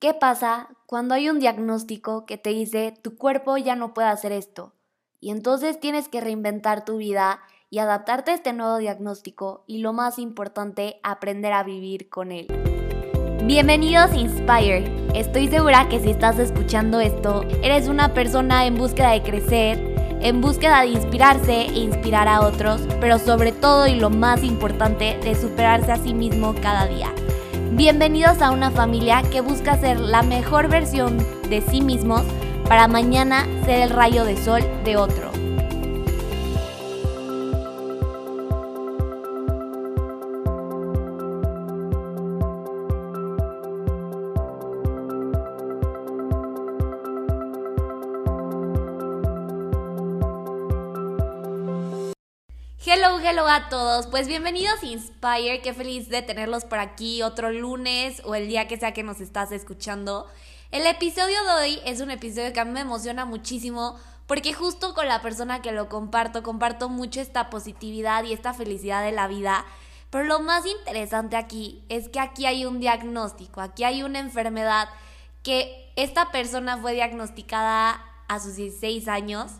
¿Qué pasa cuando hay un diagnóstico que te dice tu cuerpo ya no puede hacer esto? Y entonces tienes que reinventar tu vida y adaptarte a este nuevo diagnóstico y lo más importante, aprender a vivir con él. Bienvenidos a Inspire. Estoy segura que si estás escuchando esto, eres una persona en búsqueda de crecer, en búsqueda de inspirarse e inspirar a otros, pero sobre todo y lo más importante, de superarse a sí mismo cada día. Bienvenidos a una familia que busca ser la mejor versión de sí mismos para mañana ser el rayo de sol de otro. Hello, hello a todos. Pues bienvenidos Inspire. Qué feliz de tenerlos por aquí otro lunes o el día que sea que nos estás escuchando. El episodio de hoy es un episodio que a mí me emociona muchísimo porque justo con la persona que lo comparto, comparto mucho esta positividad y esta felicidad de la vida. Pero lo más interesante aquí es que aquí hay un diagnóstico, aquí hay una enfermedad que esta persona fue diagnosticada a sus 16 años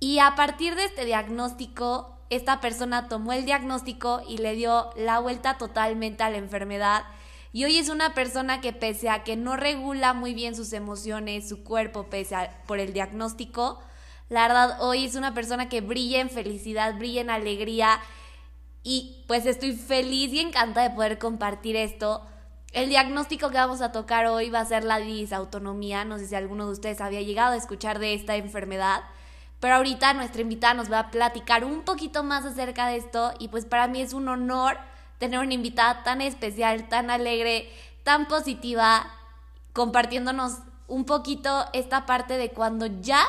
y a partir de este diagnóstico esta persona tomó el diagnóstico y le dio la vuelta totalmente a la enfermedad. Y hoy es una persona que pese a que no regula muy bien sus emociones, su cuerpo, pese a por el diagnóstico, la verdad hoy es una persona que brilla en felicidad, brilla en alegría y pues estoy feliz y encantada de poder compartir esto. El diagnóstico que vamos a tocar hoy va a ser la disautonomía. No sé si alguno de ustedes había llegado a escuchar de esta enfermedad. Pero ahorita nuestra invitada nos va a platicar un poquito más acerca de esto y pues para mí es un honor tener una invitada tan especial, tan alegre, tan positiva, compartiéndonos un poquito esta parte de cuando ya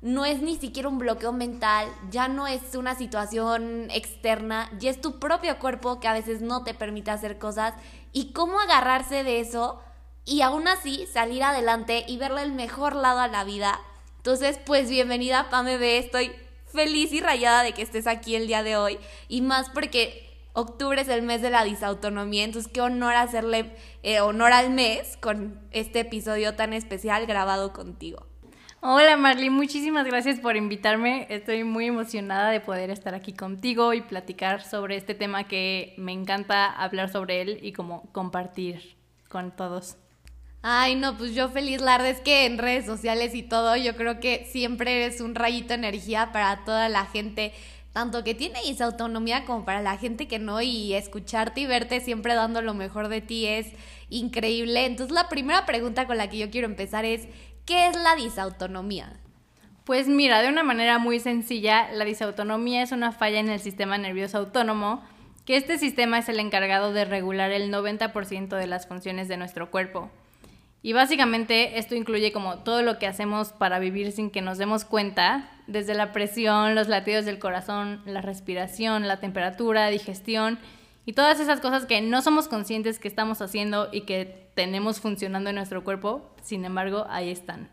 no es ni siquiera un bloqueo mental, ya no es una situación externa, ya es tu propio cuerpo que a veces no te permite hacer cosas. Y cómo agarrarse de eso y aún así salir adelante y verle el mejor lado a la vida entonces, pues bienvenida Pame B, estoy feliz y rayada de que estés aquí el día de hoy y más porque octubre es el mes de la disautonomía, entonces qué honor hacerle eh, honor al mes con este episodio tan especial grabado contigo. Hola Marley, muchísimas gracias por invitarme. Estoy muy emocionada de poder estar aquí contigo y platicar sobre este tema que me encanta hablar sobre él y como compartir con todos. Ay, no, pues yo feliz, la es que en redes sociales y todo, yo creo que siempre eres un rayito de energía para toda la gente, tanto que tiene esa autonomía como para la gente que no, y escucharte y verte siempre dando lo mejor de ti es increíble. Entonces la primera pregunta con la que yo quiero empezar es, ¿qué es la disautonomía? Pues mira, de una manera muy sencilla, la disautonomía es una falla en el sistema nervioso autónomo, que este sistema es el encargado de regular el 90% de las funciones de nuestro cuerpo. Y básicamente esto incluye como todo lo que hacemos para vivir sin que nos demos cuenta, desde la presión, los latidos del corazón, la respiración, la temperatura, digestión y todas esas cosas que no somos conscientes que estamos haciendo y que tenemos funcionando en nuestro cuerpo, sin embargo, ahí están.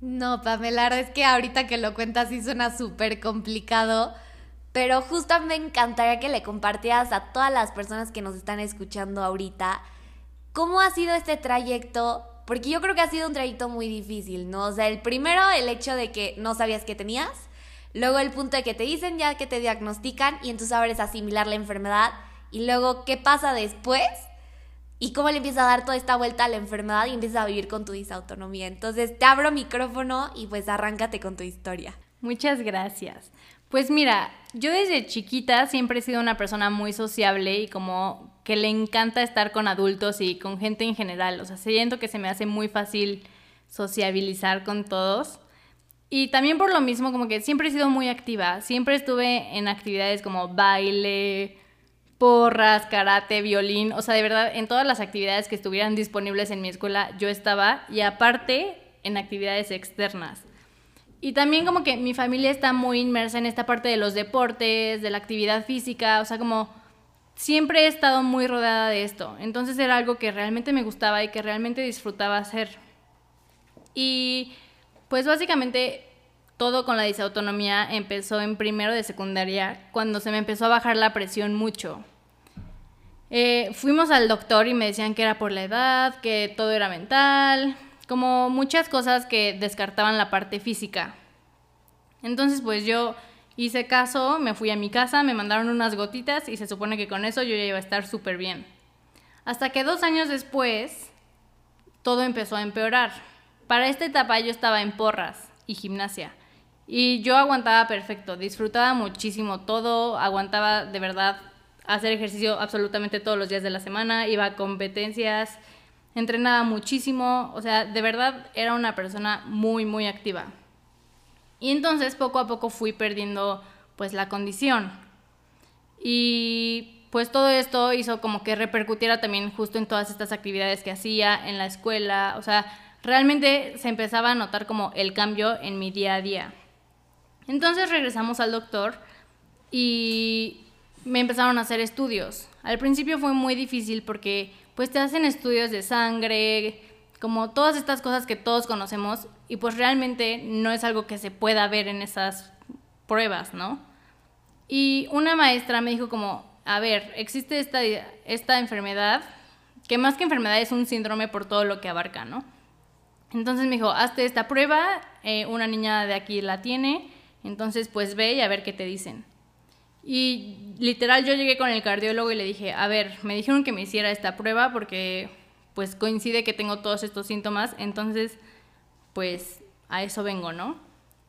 No, Pamela, es que ahorita que lo cuentas sí suena súper complicado, pero justo me encantaría que le compartieras a todas las personas que nos están escuchando ahorita ¿Cómo ha sido este trayecto? Porque yo creo que ha sido un trayecto muy difícil, ¿no? O sea, el primero, el hecho de que no sabías que tenías. Luego el punto de que te dicen ya que te diagnostican y entonces ahora es asimilar la enfermedad. Y luego, ¿qué pasa después? Y cómo le empieza a dar toda esta vuelta a la enfermedad y empiezas a vivir con tu disautonomía. Entonces, te abro micrófono y pues arráncate con tu historia. Muchas gracias. Pues mira, yo desde chiquita siempre he sido una persona muy sociable y como que le encanta estar con adultos y con gente en general. O sea, siento que se me hace muy fácil sociabilizar con todos. Y también por lo mismo, como que siempre he sido muy activa. Siempre estuve en actividades como baile, porras, karate, violín. O sea, de verdad, en todas las actividades que estuvieran disponibles en mi escuela, yo estaba. Y aparte, en actividades externas. Y también como que mi familia está muy inmersa en esta parte de los deportes, de la actividad física, o sea, como siempre he estado muy rodeada de esto. Entonces era algo que realmente me gustaba y que realmente disfrutaba hacer. Y pues básicamente todo con la disautonomía empezó en primero de secundaria, cuando se me empezó a bajar la presión mucho. Eh, fuimos al doctor y me decían que era por la edad, que todo era mental, como muchas cosas que descartaban la parte física. Entonces pues yo hice caso, me fui a mi casa, me mandaron unas gotitas y se supone que con eso yo ya iba a estar súper bien. Hasta que dos años después todo empezó a empeorar. Para esta etapa yo estaba en porras y gimnasia. Y yo aguantaba perfecto, disfrutaba muchísimo todo, aguantaba de verdad hacer ejercicio absolutamente todos los días de la semana, iba a competencias, entrenaba muchísimo, o sea, de verdad era una persona muy, muy activa. Y entonces poco a poco fui perdiendo pues la condición. Y pues todo esto hizo como que repercutiera también justo en todas estas actividades que hacía en la escuela, o sea, realmente se empezaba a notar como el cambio en mi día a día. Entonces regresamos al doctor y me empezaron a hacer estudios. Al principio fue muy difícil porque pues te hacen estudios de sangre, como todas estas cosas que todos conocemos y pues realmente no es algo que se pueda ver en esas pruebas, ¿no? Y una maestra me dijo como, a ver, existe esta, esta enfermedad, que más que enfermedad es un síndrome por todo lo que abarca, ¿no? Entonces me dijo, hazte esta prueba, eh, una niña de aquí la tiene, entonces pues ve y a ver qué te dicen. Y literal yo llegué con el cardiólogo y le dije, a ver, me dijeron que me hiciera esta prueba porque pues coincide que tengo todos estos síntomas, entonces pues a eso vengo, ¿no?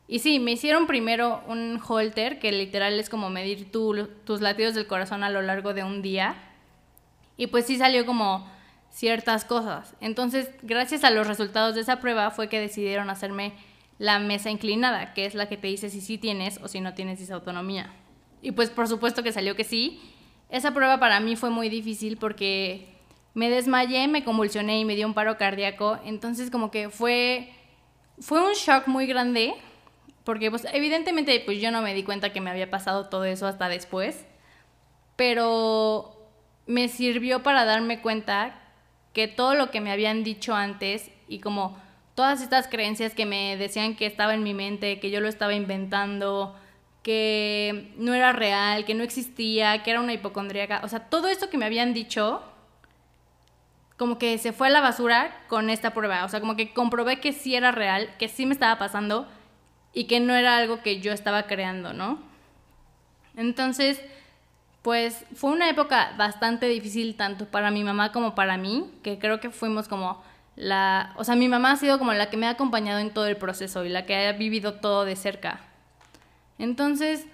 Y sí, me hicieron primero un holter, que literal es como medir tus latidos del corazón a lo largo de un día. Y pues sí salió como ciertas cosas. Entonces, gracias a los resultados de esa prueba fue que decidieron hacerme la mesa inclinada, que es la que te dice si sí tienes o si no tienes disautonomía. Y pues por supuesto que salió que sí. Esa prueba para mí fue muy difícil porque me desmayé, me convulsioné y me dio un paro cardíaco. Entonces como que fue, fue un shock muy grande porque pues evidentemente pues yo no me di cuenta que me había pasado todo eso hasta después. Pero me sirvió para darme cuenta que todo lo que me habían dicho antes y como todas estas creencias que me decían que estaba en mi mente, que yo lo estaba inventando, que no era real, que no existía, que era una hipocondríaca. O sea, todo esto que me habían dicho, como que se fue a la basura con esta prueba. O sea, como que comprobé que sí era real, que sí me estaba pasando y que no era algo que yo estaba creando, ¿no? Entonces, pues fue una época bastante difícil tanto para mi mamá como para mí, que creo que fuimos como la, o sea, mi mamá ha sido como la que me ha acompañado en todo el proceso y la que ha vivido todo de cerca. Entonces,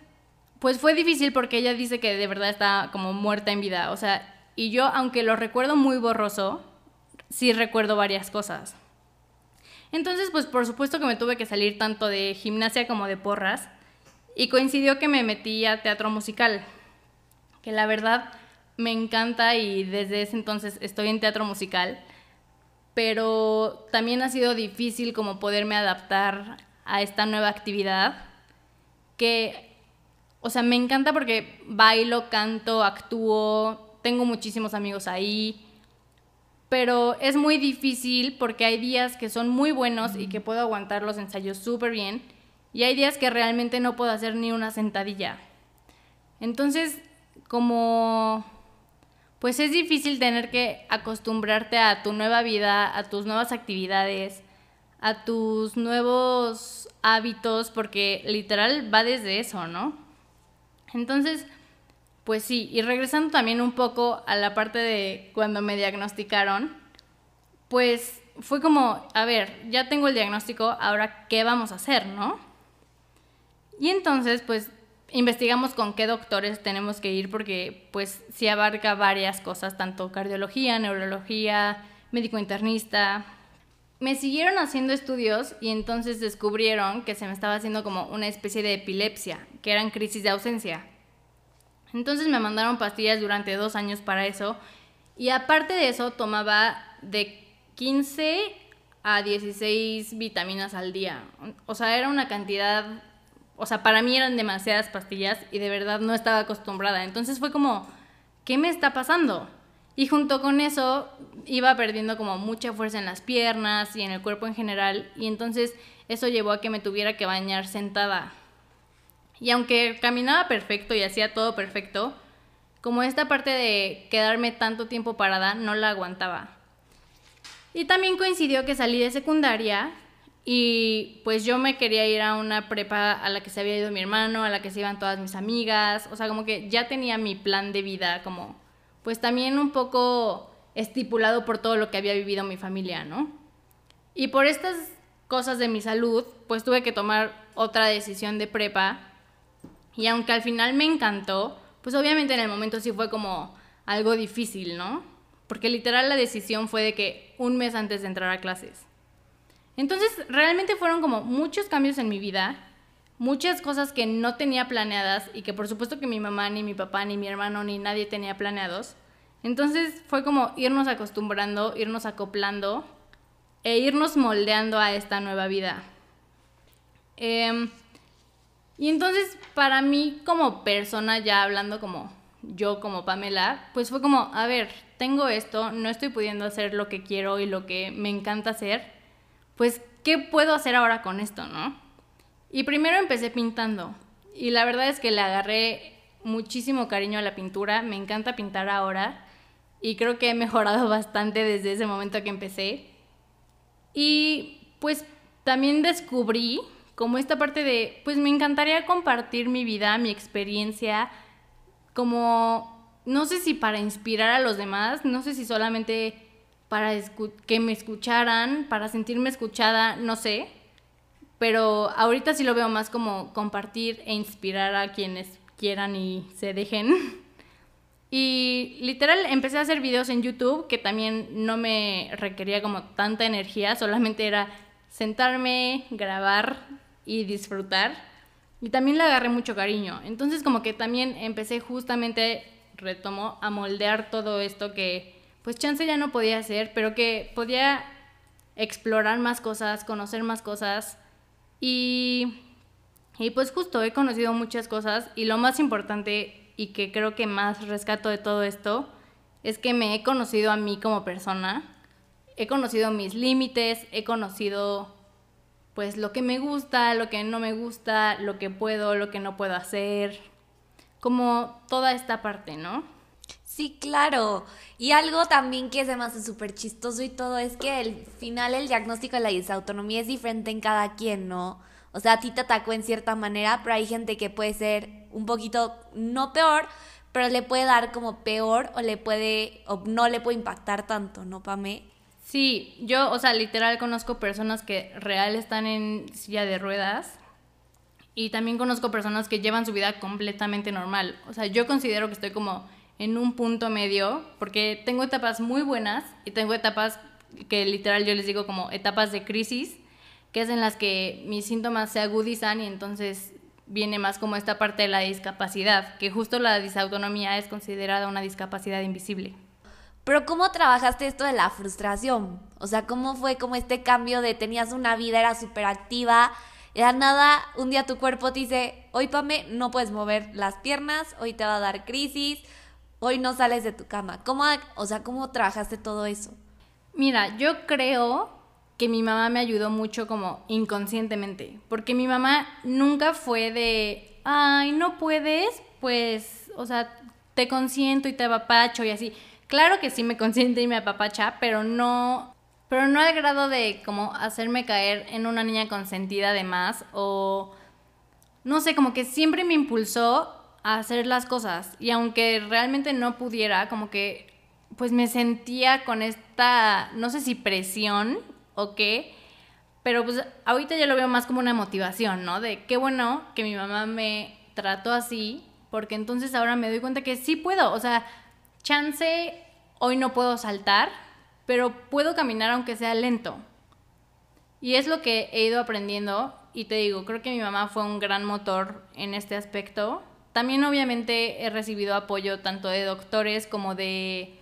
pues fue difícil porque ella dice que de verdad está como muerta en vida, o sea, y yo, aunque lo recuerdo muy borroso, sí recuerdo varias cosas. Entonces, pues por supuesto que me tuve que salir tanto de gimnasia como de porras, y coincidió que me metí a teatro musical, que la verdad me encanta y desde ese entonces estoy en teatro musical, pero también ha sido difícil como poderme adaptar a esta nueva actividad que, o sea, me encanta porque bailo, canto, actúo, tengo muchísimos amigos ahí, pero es muy difícil porque hay días que son muy buenos y que puedo aguantar los ensayos súper bien, y hay días que realmente no puedo hacer ni una sentadilla. Entonces, como pues es difícil tener que acostumbrarte a tu nueva vida, a tus nuevas actividades, a tus nuevos hábitos, porque literal va desde eso, ¿no? Entonces, pues sí, y regresando también un poco a la parte de cuando me diagnosticaron, pues fue como, a ver, ya tengo el diagnóstico, ahora qué vamos a hacer, ¿no? Y entonces, pues investigamos con qué doctores tenemos que ir porque pues sí abarca varias cosas, tanto cardiología, neurología, médico internista, me siguieron haciendo estudios y entonces descubrieron que se me estaba haciendo como una especie de epilepsia, que eran crisis de ausencia. Entonces me mandaron pastillas durante dos años para eso y aparte de eso tomaba de 15 a 16 vitaminas al día. O sea, era una cantidad, o sea, para mí eran demasiadas pastillas y de verdad no estaba acostumbrada. Entonces fue como, ¿qué me está pasando? Y junto con eso iba perdiendo como mucha fuerza en las piernas y en el cuerpo en general. Y entonces eso llevó a que me tuviera que bañar sentada. Y aunque caminaba perfecto y hacía todo perfecto, como esta parte de quedarme tanto tiempo parada no la aguantaba. Y también coincidió que salí de secundaria y pues yo me quería ir a una prepa a la que se había ido mi hermano, a la que se iban todas mis amigas, o sea, como que ya tenía mi plan de vida como pues también un poco estipulado por todo lo que había vivido mi familia, ¿no? Y por estas cosas de mi salud, pues tuve que tomar otra decisión de prepa y aunque al final me encantó, pues obviamente en el momento sí fue como algo difícil, ¿no? Porque literal la decisión fue de que un mes antes de entrar a clases. Entonces realmente fueron como muchos cambios en mi vida, muchas cosas que no tenía planeadas y que por supuesto que mi mamá, ni mi papá, ni mi hermano, ni nadie tenía planeados. Entonces fue como irnos acostumbrando, irnos acoplando e irnos moldeando a esta nueva vida. Em, y entonces, para mí como persona, ya hablando como yo como Pamela, pues fue como, a ver, tengo esto, no estoy pudiendo hacer lo que quiero y lo que me encanta hacer, pues, ¿qué puedo hacer ahora con esto, no? Y primero empecé pintando. Y la verdad es que le agarré muchísimo cariño a la pintura, me encanta pintar ahora y creo que he mejorado bastante desde ese momento que empecé. Y pues también descubrí como esta parte de, pues me encantaría compartir mi vida, mi experiencia, como, no sé si para inspirar a los demás, no sé si solamente para que me escucharan, para sentirme escuchada, no sé, pero ahorita sí lo veo más como compartir e inspirar a quienes quieran y se dejen. Y literal empecé a hacer videos en YouTube que también no me requería como tanta energía, solamente era sentarme, grabar y disfrutar. Y también le agarré mucho cariño. Entonces como que también empecé justamente, retomo, a moldear todo esto que pues chance ya no podía hacer, pero que podía explorar más cosas, conocer más cosas. Y, y pues justo he conocido muchas cosas y lo más importante y que creo que más rescato de todo esto es que me he conocido a mí como persona, he conocido mis límites, he conocido pues lo que me gusta, lo que no me gusta, lo que puedo, lo que no puedo hacer, como toda esta parte, ¿no? Sí, claro. Y algo también que es además súper chistoso y todo es que al final el diagnóstico de la disautonomía es diferente en cada quien, ¿no? O sea, a ti te atacó en cierta manera, pero hay gente que puede ser un poquito, no peor, pero le puede dar como peor o le puede, o no le puede impactar tanto, ¿no, Pame? Sí, yo, o sea, literal conozco personas que real están en silla de ruedas y también conozco personas que llevan su vida completamente normal. O sea, yo considero que estoy como en un punto medio porque tengo etapas muy buenas y tengo etapas que literal yo les digo como etapas de crisis, que es en las que mis síntomas se agudizan y entonces viene más como esta parte de la discapacidad, que justo la disautonomía es considerada una discapacidad invisible. Pero ¿cómo trabajaste esto de la frustración? O sea, ¿cómo fue como este cambio de tenías una vida, era súper activa, era nada, un día tu cuerpo te dice, hoy Pame, no puedes mover las piernas, hoy te va a dar crisis, hoy no sales de tu cama. ¿Cómo, o sea, cómo trabajaste todo eso? Mira, yo creo que mi mamá me ayudó mucho como inconscientemente, porque mi mamá nunca fue de, ay, no puedes, pues, o sea, te consiento y te apapacho y así. Claro que sí me consiente y me apapacha, pero no, pero no al grado de como hacerme caer en una niña consentida de más o no sé, como que siempre me impulsó a hacer las cosas y aunque realmente no pudiera, como que pues me sentía con esta, no sé si presión o qué, pero pues ahorita ya lo veo más como una motivación, ¿no? De qué bueno que mi mamá me trató así, porque entonces ahora me doy cuenta que sí puedo, o sea, chance, hoy no puedo saltar, pero puedo caminar aunque sea lento. Y es lo que he ido aprendiendo y te digo, creo que mi mamá fue un gran motor en este aspecto. También obviamente he recibido apoyo tanto de doctores como de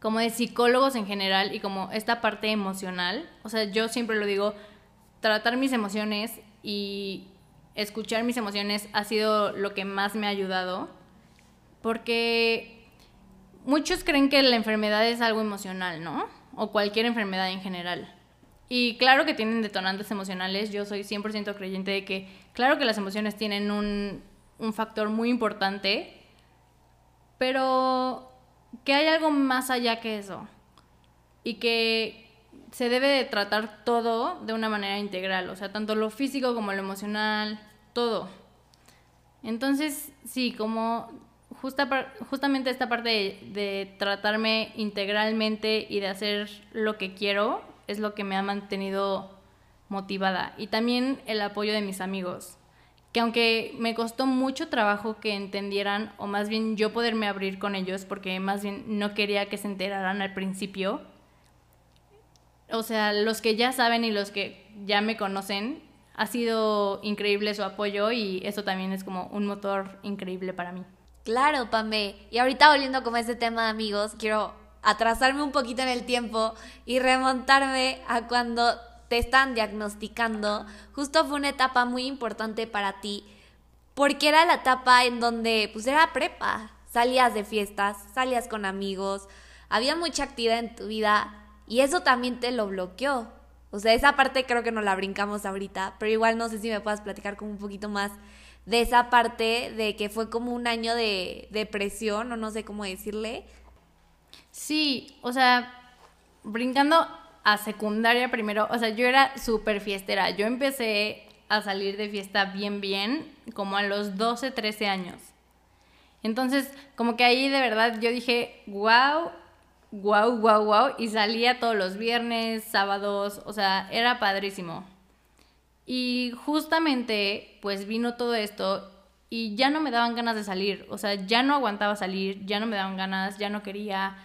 como de psicólogos en general y como esta parte emocional. O sea, yo siempre lo digo, tratar mis emociones y escuchar mis emociones ha sido lo que más me ha ayudado porque muchos creen que la enfermedad es algo emocional, ¿no? O cualquier enfermedad en general. Y claro que tienen detonantes emocionales, yo soy 100% creyente de que claro que las emociones tienen un, un factor muy importante, pero que hay algo más allá que eso y que se debe de tratar todo de una manera integral, o sea, tanto lo físico como lo emocional, todo. Entonces, sí, como justa, justamente esta parte de, de, tratarme integralmente y de hacer lo que quiero es lo que me ha mantenido motivada. Y también el apoyo de mis amigos, que aunque me costó mucho trabajo que entendieran, o más bien yo poderme abrir con ellos, porque más bien no quería que se enteraran al principio, o sea, los que ya saben y los que ya me conocen, ha sido increíble su apoyo y eso también es como un motor increíble para mí. Claro, Pame. Y ahorita volviendo como a este tema de amigos, quiero atrasarme un poquito en el tiempo y remontarme a cuando te están diagnosticando. Justo fue una etapa muy importante para ti, porque era la etapa en donde pues era prepa. Salías de fiestas, salías con amigos, había mucha actividad en tu vida y eso también te lo bloqueó. O sea, esa parte creo que no la brincamos ahorita, pero igual no sé si me puedas platicar como un poquito más de esa parte de que fue como un año de depresión o no sé cómo decirle. Sí, o sea, brincando a secundaria primero, o sea, yo era súper fiestera. Yo empecé a salir de fiesta bien, bien, como a los 12, 13 años. Entonces, como que ahí de verdad yo dije, wow, wow, wow, wow, y salía todos los viernes, sábados, o sea, era padrísimo. Y justamente, pues vino todo esto y ya no me daban ganas de salir, o sea, ya no aguantaba salir, ya no me daban ganas, ya no quería,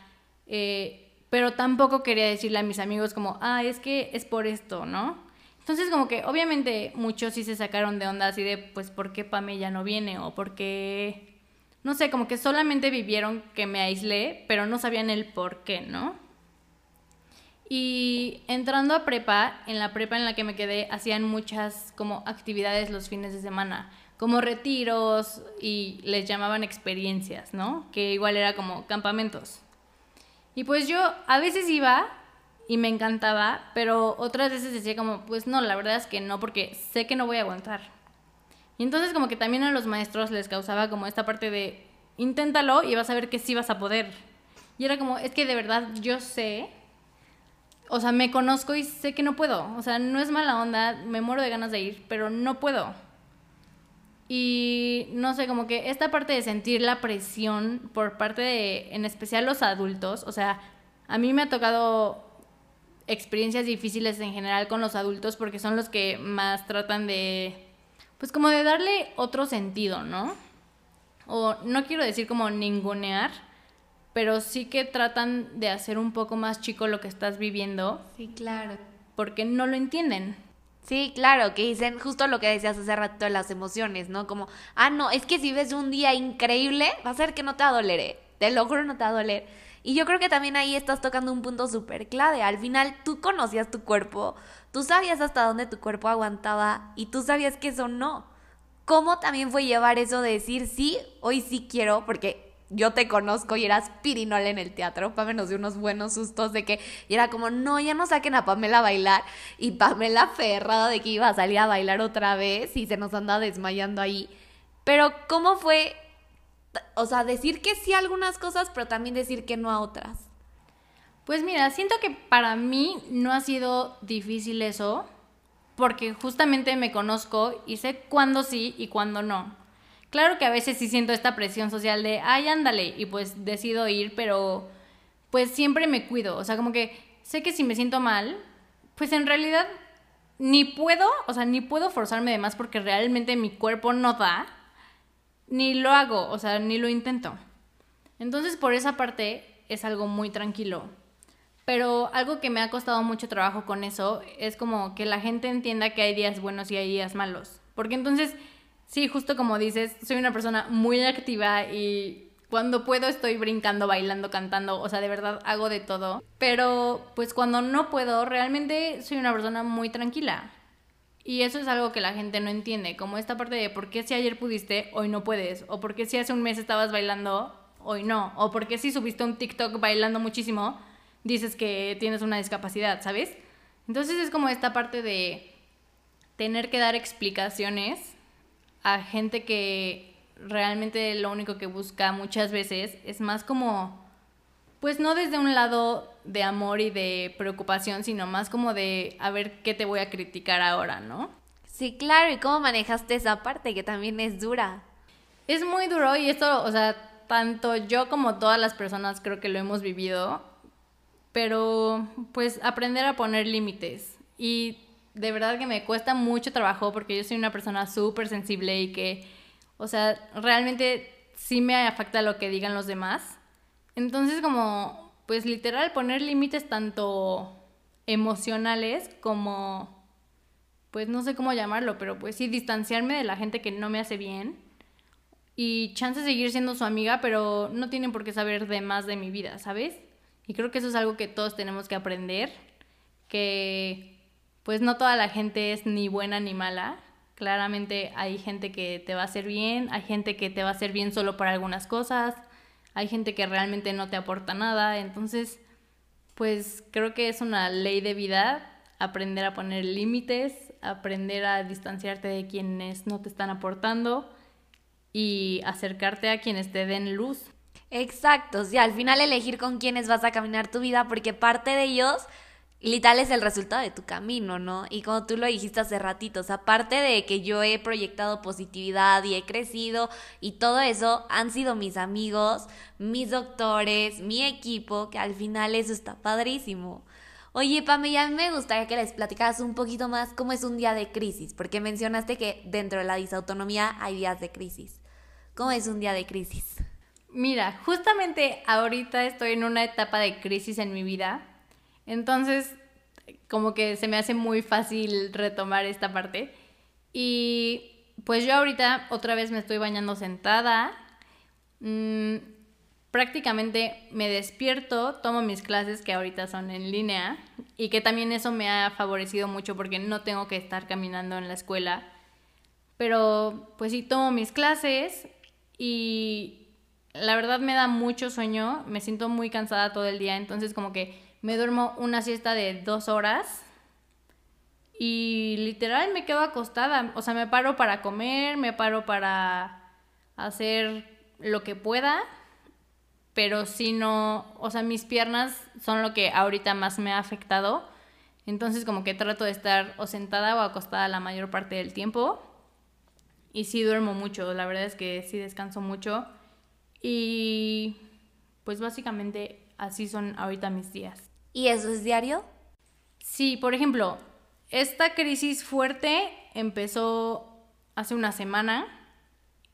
eh, pero tampoco quería decirle a mis amigos como, ah, es que es por esto, ¿no? Entonces como que obviamente muchos sí se sacaron de onda así de, pues, ¿por qué Pame ya no viene? O por qué no sé, como que solamente vivieron que me aislé, pero no sabían el por qué, ¿no? Y entrando a prepa, en la prepa en la que me quedé, hacían muchas como actividades los fines de semana, como retiros y les llamaban experiencias, ¿no? Que igual era como campamentos. Y pues yo a veces iba y me encantaba, pero otras veces decía como, pues no, la verdad es que no, porque sé que no voy a aguantar. Y entonces como que también a los maestros les causaba como esta parte de, inténtalo y vas a ver que sí vas a poder. Y era como, es que de verdad yo sé, o sea, me conozco y sé que no puedo. O sea, no es mala onda, me muero de ganas de ir, pero no puedo. Y no sé, como que esta parte de sentir la presión por parte de, en especial los adultos, o sea, a mí me ha tocado experiencias difíciles en general con los adultos porque son los que más tratan de pues como de darle otro sentido, ¿no? O no quiero decir como ningunear, pero sí que tratan de hacer un poco más chico lo que estás viviendo. Sí, claro. Porque no lo entienden. Sí, claro, que dicen justo lo que decías hace rato de las emociones, ¿no? Como, ah, no, es que si ves un día increíble, va a ser que no te va a doler, ¿eh? te lo juro, no te va a doler. Y yo creo que también ahí estás tocando un punto súper clave. Al final tú conocías tu cuerpo, tú sabías hasta dónde tu cuerpo aguantaba y tú sabías que eso no. ¿Cómo también fue llevar eso de decir, sí, hoy sí quiero, porque yo te conozco y eras pirinol en el teatro, Pamela nos dio unos buenos sustos de que, y era como, no, ya no saquen a Pamela a bailar, y Pamela aferrada de que iba a salir a bailar otra vez y se nos anda desmayando ahí. Pero, ¿cómo fue o sea, decir que sí a algunas cosas, pero también decir que no a otras. Pues mira, siento que para mí no ha sido difícil eso, porque justamente me conozco y sé cuándo sí y cuándo no. Claro que a veces sí siento esta presión social de, ay, ándale, y pues decido ir, pero pues siempre me cuido. O sea, como que sé que si me siento mal, pues en realidad ni puedo, o sea, ni puedo forzarme de más porque realmente mi cuerpo no da ni lo hago, o sea, ni lo intento. Entonces, por esa parte es algo muy tranquilo. Pero algo que me ha costado mucho trabajo con eso es como que la gente entienda que hay días buenos y hay días malos. Porque entonces, sí, justo como dices, soy una persona muy activa y cuando puedo estoy brincando, bailando, cantando, o sea, de verdad hago de todo. Pero pues cuando no puedo, realmente soy una persona muy tranquila. Y eso es algo que la gente no entiende, como esta parte de por qué si ayer pudiste, hoy no puedes, o por qué si hace un mes estabas bailando, hoy no, o por qué si subiste un TikTok bailando muchísimo, dices que tienes una discapacidad, ¿sabes? Entonces es como esta parte de tener que dar explicaciones a gente que realmente lo único que busca muchas veces es más como, pues no desde un lado de amor y de preocupación, sino más como de a ver qué te voy a criticar ahora, ¿no? Sí, claro, ¿y cómo manejaste esa parte que también es dura? Es muy duro y esto, o sea, tanto yo como todas las personas creo que lo hemos vivido, pero pues aprender a poner límites y de verdad que me cuesta mucho trabajo porque yo soy una persona súper sensible y que, o sea, realmente sí me afecta lo que digan los demás. Entonces como, pues literal poner límites tanto emocionales como, pues no sé cómo llamarlo, pero pues sí distanciarme de la gente que no me hace bien y chance de seguir siendo su amiga, pero no tienen por qué saber de más de mi vida, ¿sabes? Y creo que eso es algo que todos tenemos que aprender, que pues no toda la gente es ni buena ni mala. Claramente hay gente que te va a hacer bien, hay gente que te va a hacer bien solo para algunas cosas, hay gente que realmente no te aporta nada, entonces pues creo que es una ley de vida aprender a poner límites, aprender a distanciarte de quienes no te están aportando y acercarte a quienes te den luz. Exacto, sí, al final elegir con quiénes vas a caminar tu vida, porque parte de ellos literal es el resultado de tu camino, ¿no? Y como tú lo dijiste hace ratitos, aparte de que yo he proyectado positividad y he crecido y todo eso, han sido mis amigos, mis doctores, mi equipo, que al final eso está padrísimo. Oye, Pame, ya me gustaría que les platicaras un poquito más cómo es un día de crisis, porque mencionaste que dentro de la disautonomía hay días de crisis. ¿Cómo es un día de crisis? Mira, justamente ahorita estoy en una etapa de crisis en mi vida, entonces como que se me hace muy fácil retomar esta parte. Y pues yo ahorita otra vez me estoy bañando sentada. Mm, prácticamente me despierto, tomo mis clases que ahorita son en línea y que también eso me ha favorecido mucho porque no tengo que estar caminando en la escuela. Pero pues sí, tomo mis clases, y la verdad me da mucho sueño, me siento muy cansada todo el día, entonces como que me duermo una siesta de dos horas y literal me quedo acostada, o sea, me paro para comer, me paro para hacer lo que pueda, pero si no, o sea, mis piernas son lo que ahorita más me ha afectado, entonces como que trato de estar o sentada o acostada la mayor parte del tiempo y sí duermo mucho, la verdad es que sí descanso mucho. Y pues básicamente así son ahorita mis días. ¿Y eso es diario? Sí, por ejemplo, esta crisis fuerte empezó hace una semana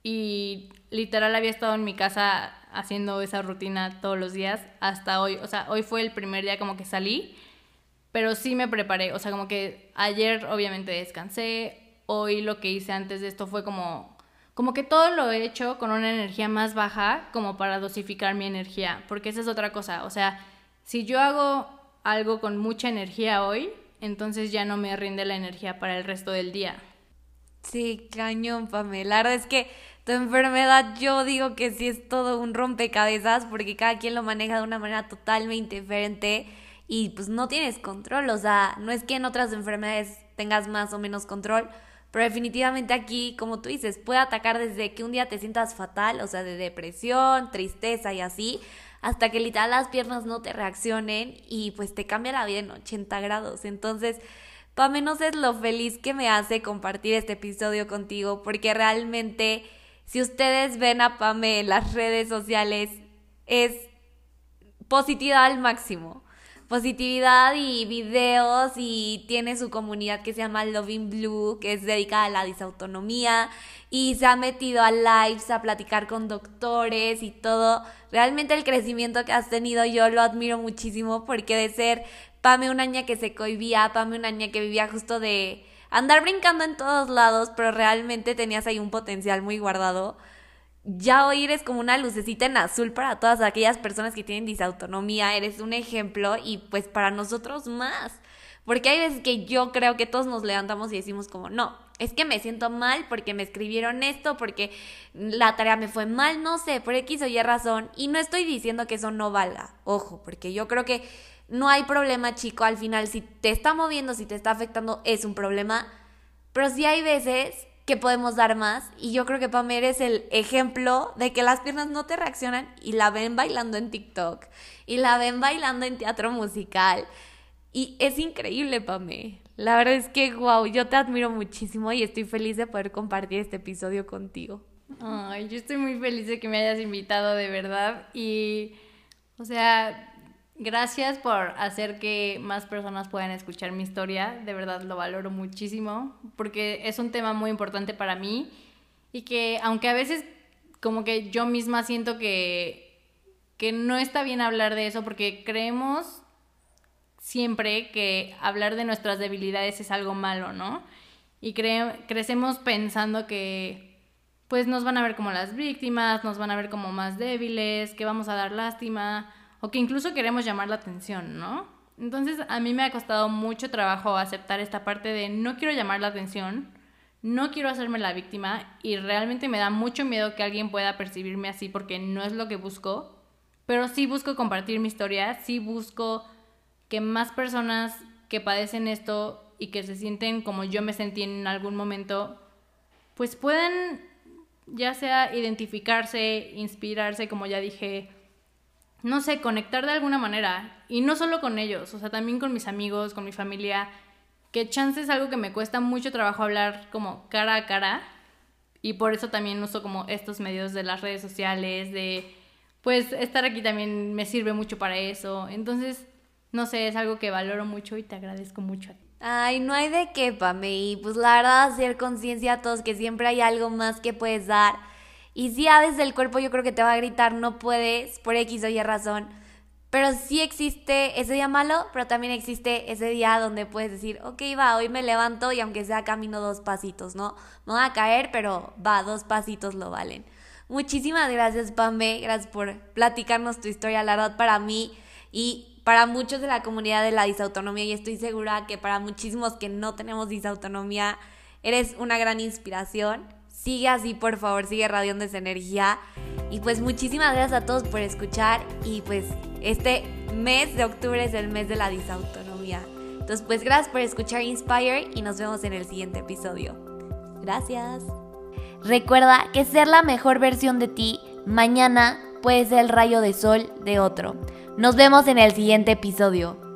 y literal había estado en mi casa haciendo esa rutina todos los días hasta hoy. O sea, hoy fue el primer día como que salí, pero sí me preparé. O sea, como que ayer obviamente descansé, hoy lo que hice antes de esto fue como, como que todo lo he hecho con una energía más baja como para dosificar mi energía, porque esa es otra cosa, o sea, si yo hago algo con mucha energía hoy, entonces ya no me rinde la energía para el resto del día. Sí, cañón, Pamela. La verdad es que tu enfermedad yo digo que sí es todo un rompecabezas porque cada quien lo maneja de una manera totalmente diferente y pues no tienes control, o sea, no es que en otras enfermedades tengas más o menos control, pero definitivamente aquí, como tú dices, puede atacar desde que un día te sientas fatal, o sea, de depresión, tristeza y así, hasta que literal las piernas no te reaccionen y pues te cambia la vida en 80 grados. Entonces, para menos es lo feliz que me hace compartir este episodio contigo, porque realmente, si ustedes ven a Pame en las redes sociales, es positividad al máximo positividad y videos y tiene su comunidad que se llama Loving Blue, que es dedicada a la disautonomía y se ha metido a lives a platicar con doctores y todo. Realmente el crecimiento que has tenido yo lo admiro muchísimo porque de ser Pame una niña que se cohibía, Pame una niña que vivía justo de andar brincando en todos lados, pero realmente tenías ahí un potencial muy guardado ya hoy eres como una lucecita en azul para todas aquellas personas que tienen disautonomía, eres un ejemplo y pues para nosotros más. Porque hay veces que yo creo que todos nos levantamos y decimos como, no, es que me siento mal porque me escribieron esto, porque la tarea me fue mal, no sé, por X o Y razón. Y no estoy diciendo que eso no valga, ojo, porque yo creo que no hay problema, chico, al final si te está moviendo, si te está afectando, es un problema. Pero sí hay veces que podemos dar más. Y yo creo que Pame eres el ejemplo de que las piernas no te reaccionan y la ven bailando en TikTok y la ven bailando en teatro musical. Y es increíble, Pame. La verdad es que, wow, yo te admiro muchísimo y estoy feliz de poder compartir este episodio contigo. Ay, yo estoy muy feliz de que me hayas invitado, de verdad. Y, o sea, gracias por hacer que más personas puedan escuchar mi historia. De verdad lo valoro muchísimo porque es un tema muy importante para mí y que aunque a veces como que yo misma siento que, que no está bien hablar de eso porque creemos siempre que hablar de nuestras debilidades es algo malo, ¿no? Y crecemos pensando que pues nos van a ver como las víctimas, nos van a ver como más débiles, que vamos a dar lástima o que incluso queremos llamar la atención, ¿no? Entonces a mí me ha costado mucho trabajo aceptar esta parte de no quiero llamar la atención, no quiero hacerme la víctima y realmente me da mucho miedo que alguien pueda percibirme así porque no es lo que busco, pero sí busco compartir mi historia, sí busco que más personas que padecen esto y que se sienten como yo me sentí en algún momento, pues puedan ya sea identificarse, inspirarse, como ya dije, no sé, conectar de alguna manera. Y no solo con ellos, o sea, también con mis amigos, con mi familia, que chance es algo que me cuesta mucho trabajo hablar como cara a cara. Y por eso también uso como estos medios de las redes sociales, de pues estar aquí también me sirve mucho para eso. Entonces, no sé, es algo que valoro mucho y te agradezco mucho. Ay, no hay de qué, Pame. Y pues la verdad, hacer conciencia a todos que siempre hay algo más que puedes dar. Y si a desde el cuerpo yo creo que te va a gritar, no puedes, por X o Y razón. Pero sí existe ese día malo, pero también existe ese día donde puedes decir, ok, va, hoy me levanto y aunque sea camino dos pasitos, ¿no? Me voy a caer, pero va, dos pasitos lo valen. Muchísimas gracias, Pame. Gracias por platicarnos tu historia. La verdad, para mí y para muchos de la comunidad de la disautonomía y estoy segura que para muchísimos que no tenemos disautonomía eres una gran inspiración. Sigue así, por favor, sigue radiando esa energía. Y pues muchísimas gracias a todos por escuchar y pues este mes de octubre es el mes de la disautonomía. Entonces pues gracias por escuchar Inspire y nos vemos en el siguiente episodio. Gracias. Recuerda que ser la mejor versión de ti mañana puede ser el rayo de sol de otro. Nos vemos en el siguiente episodio.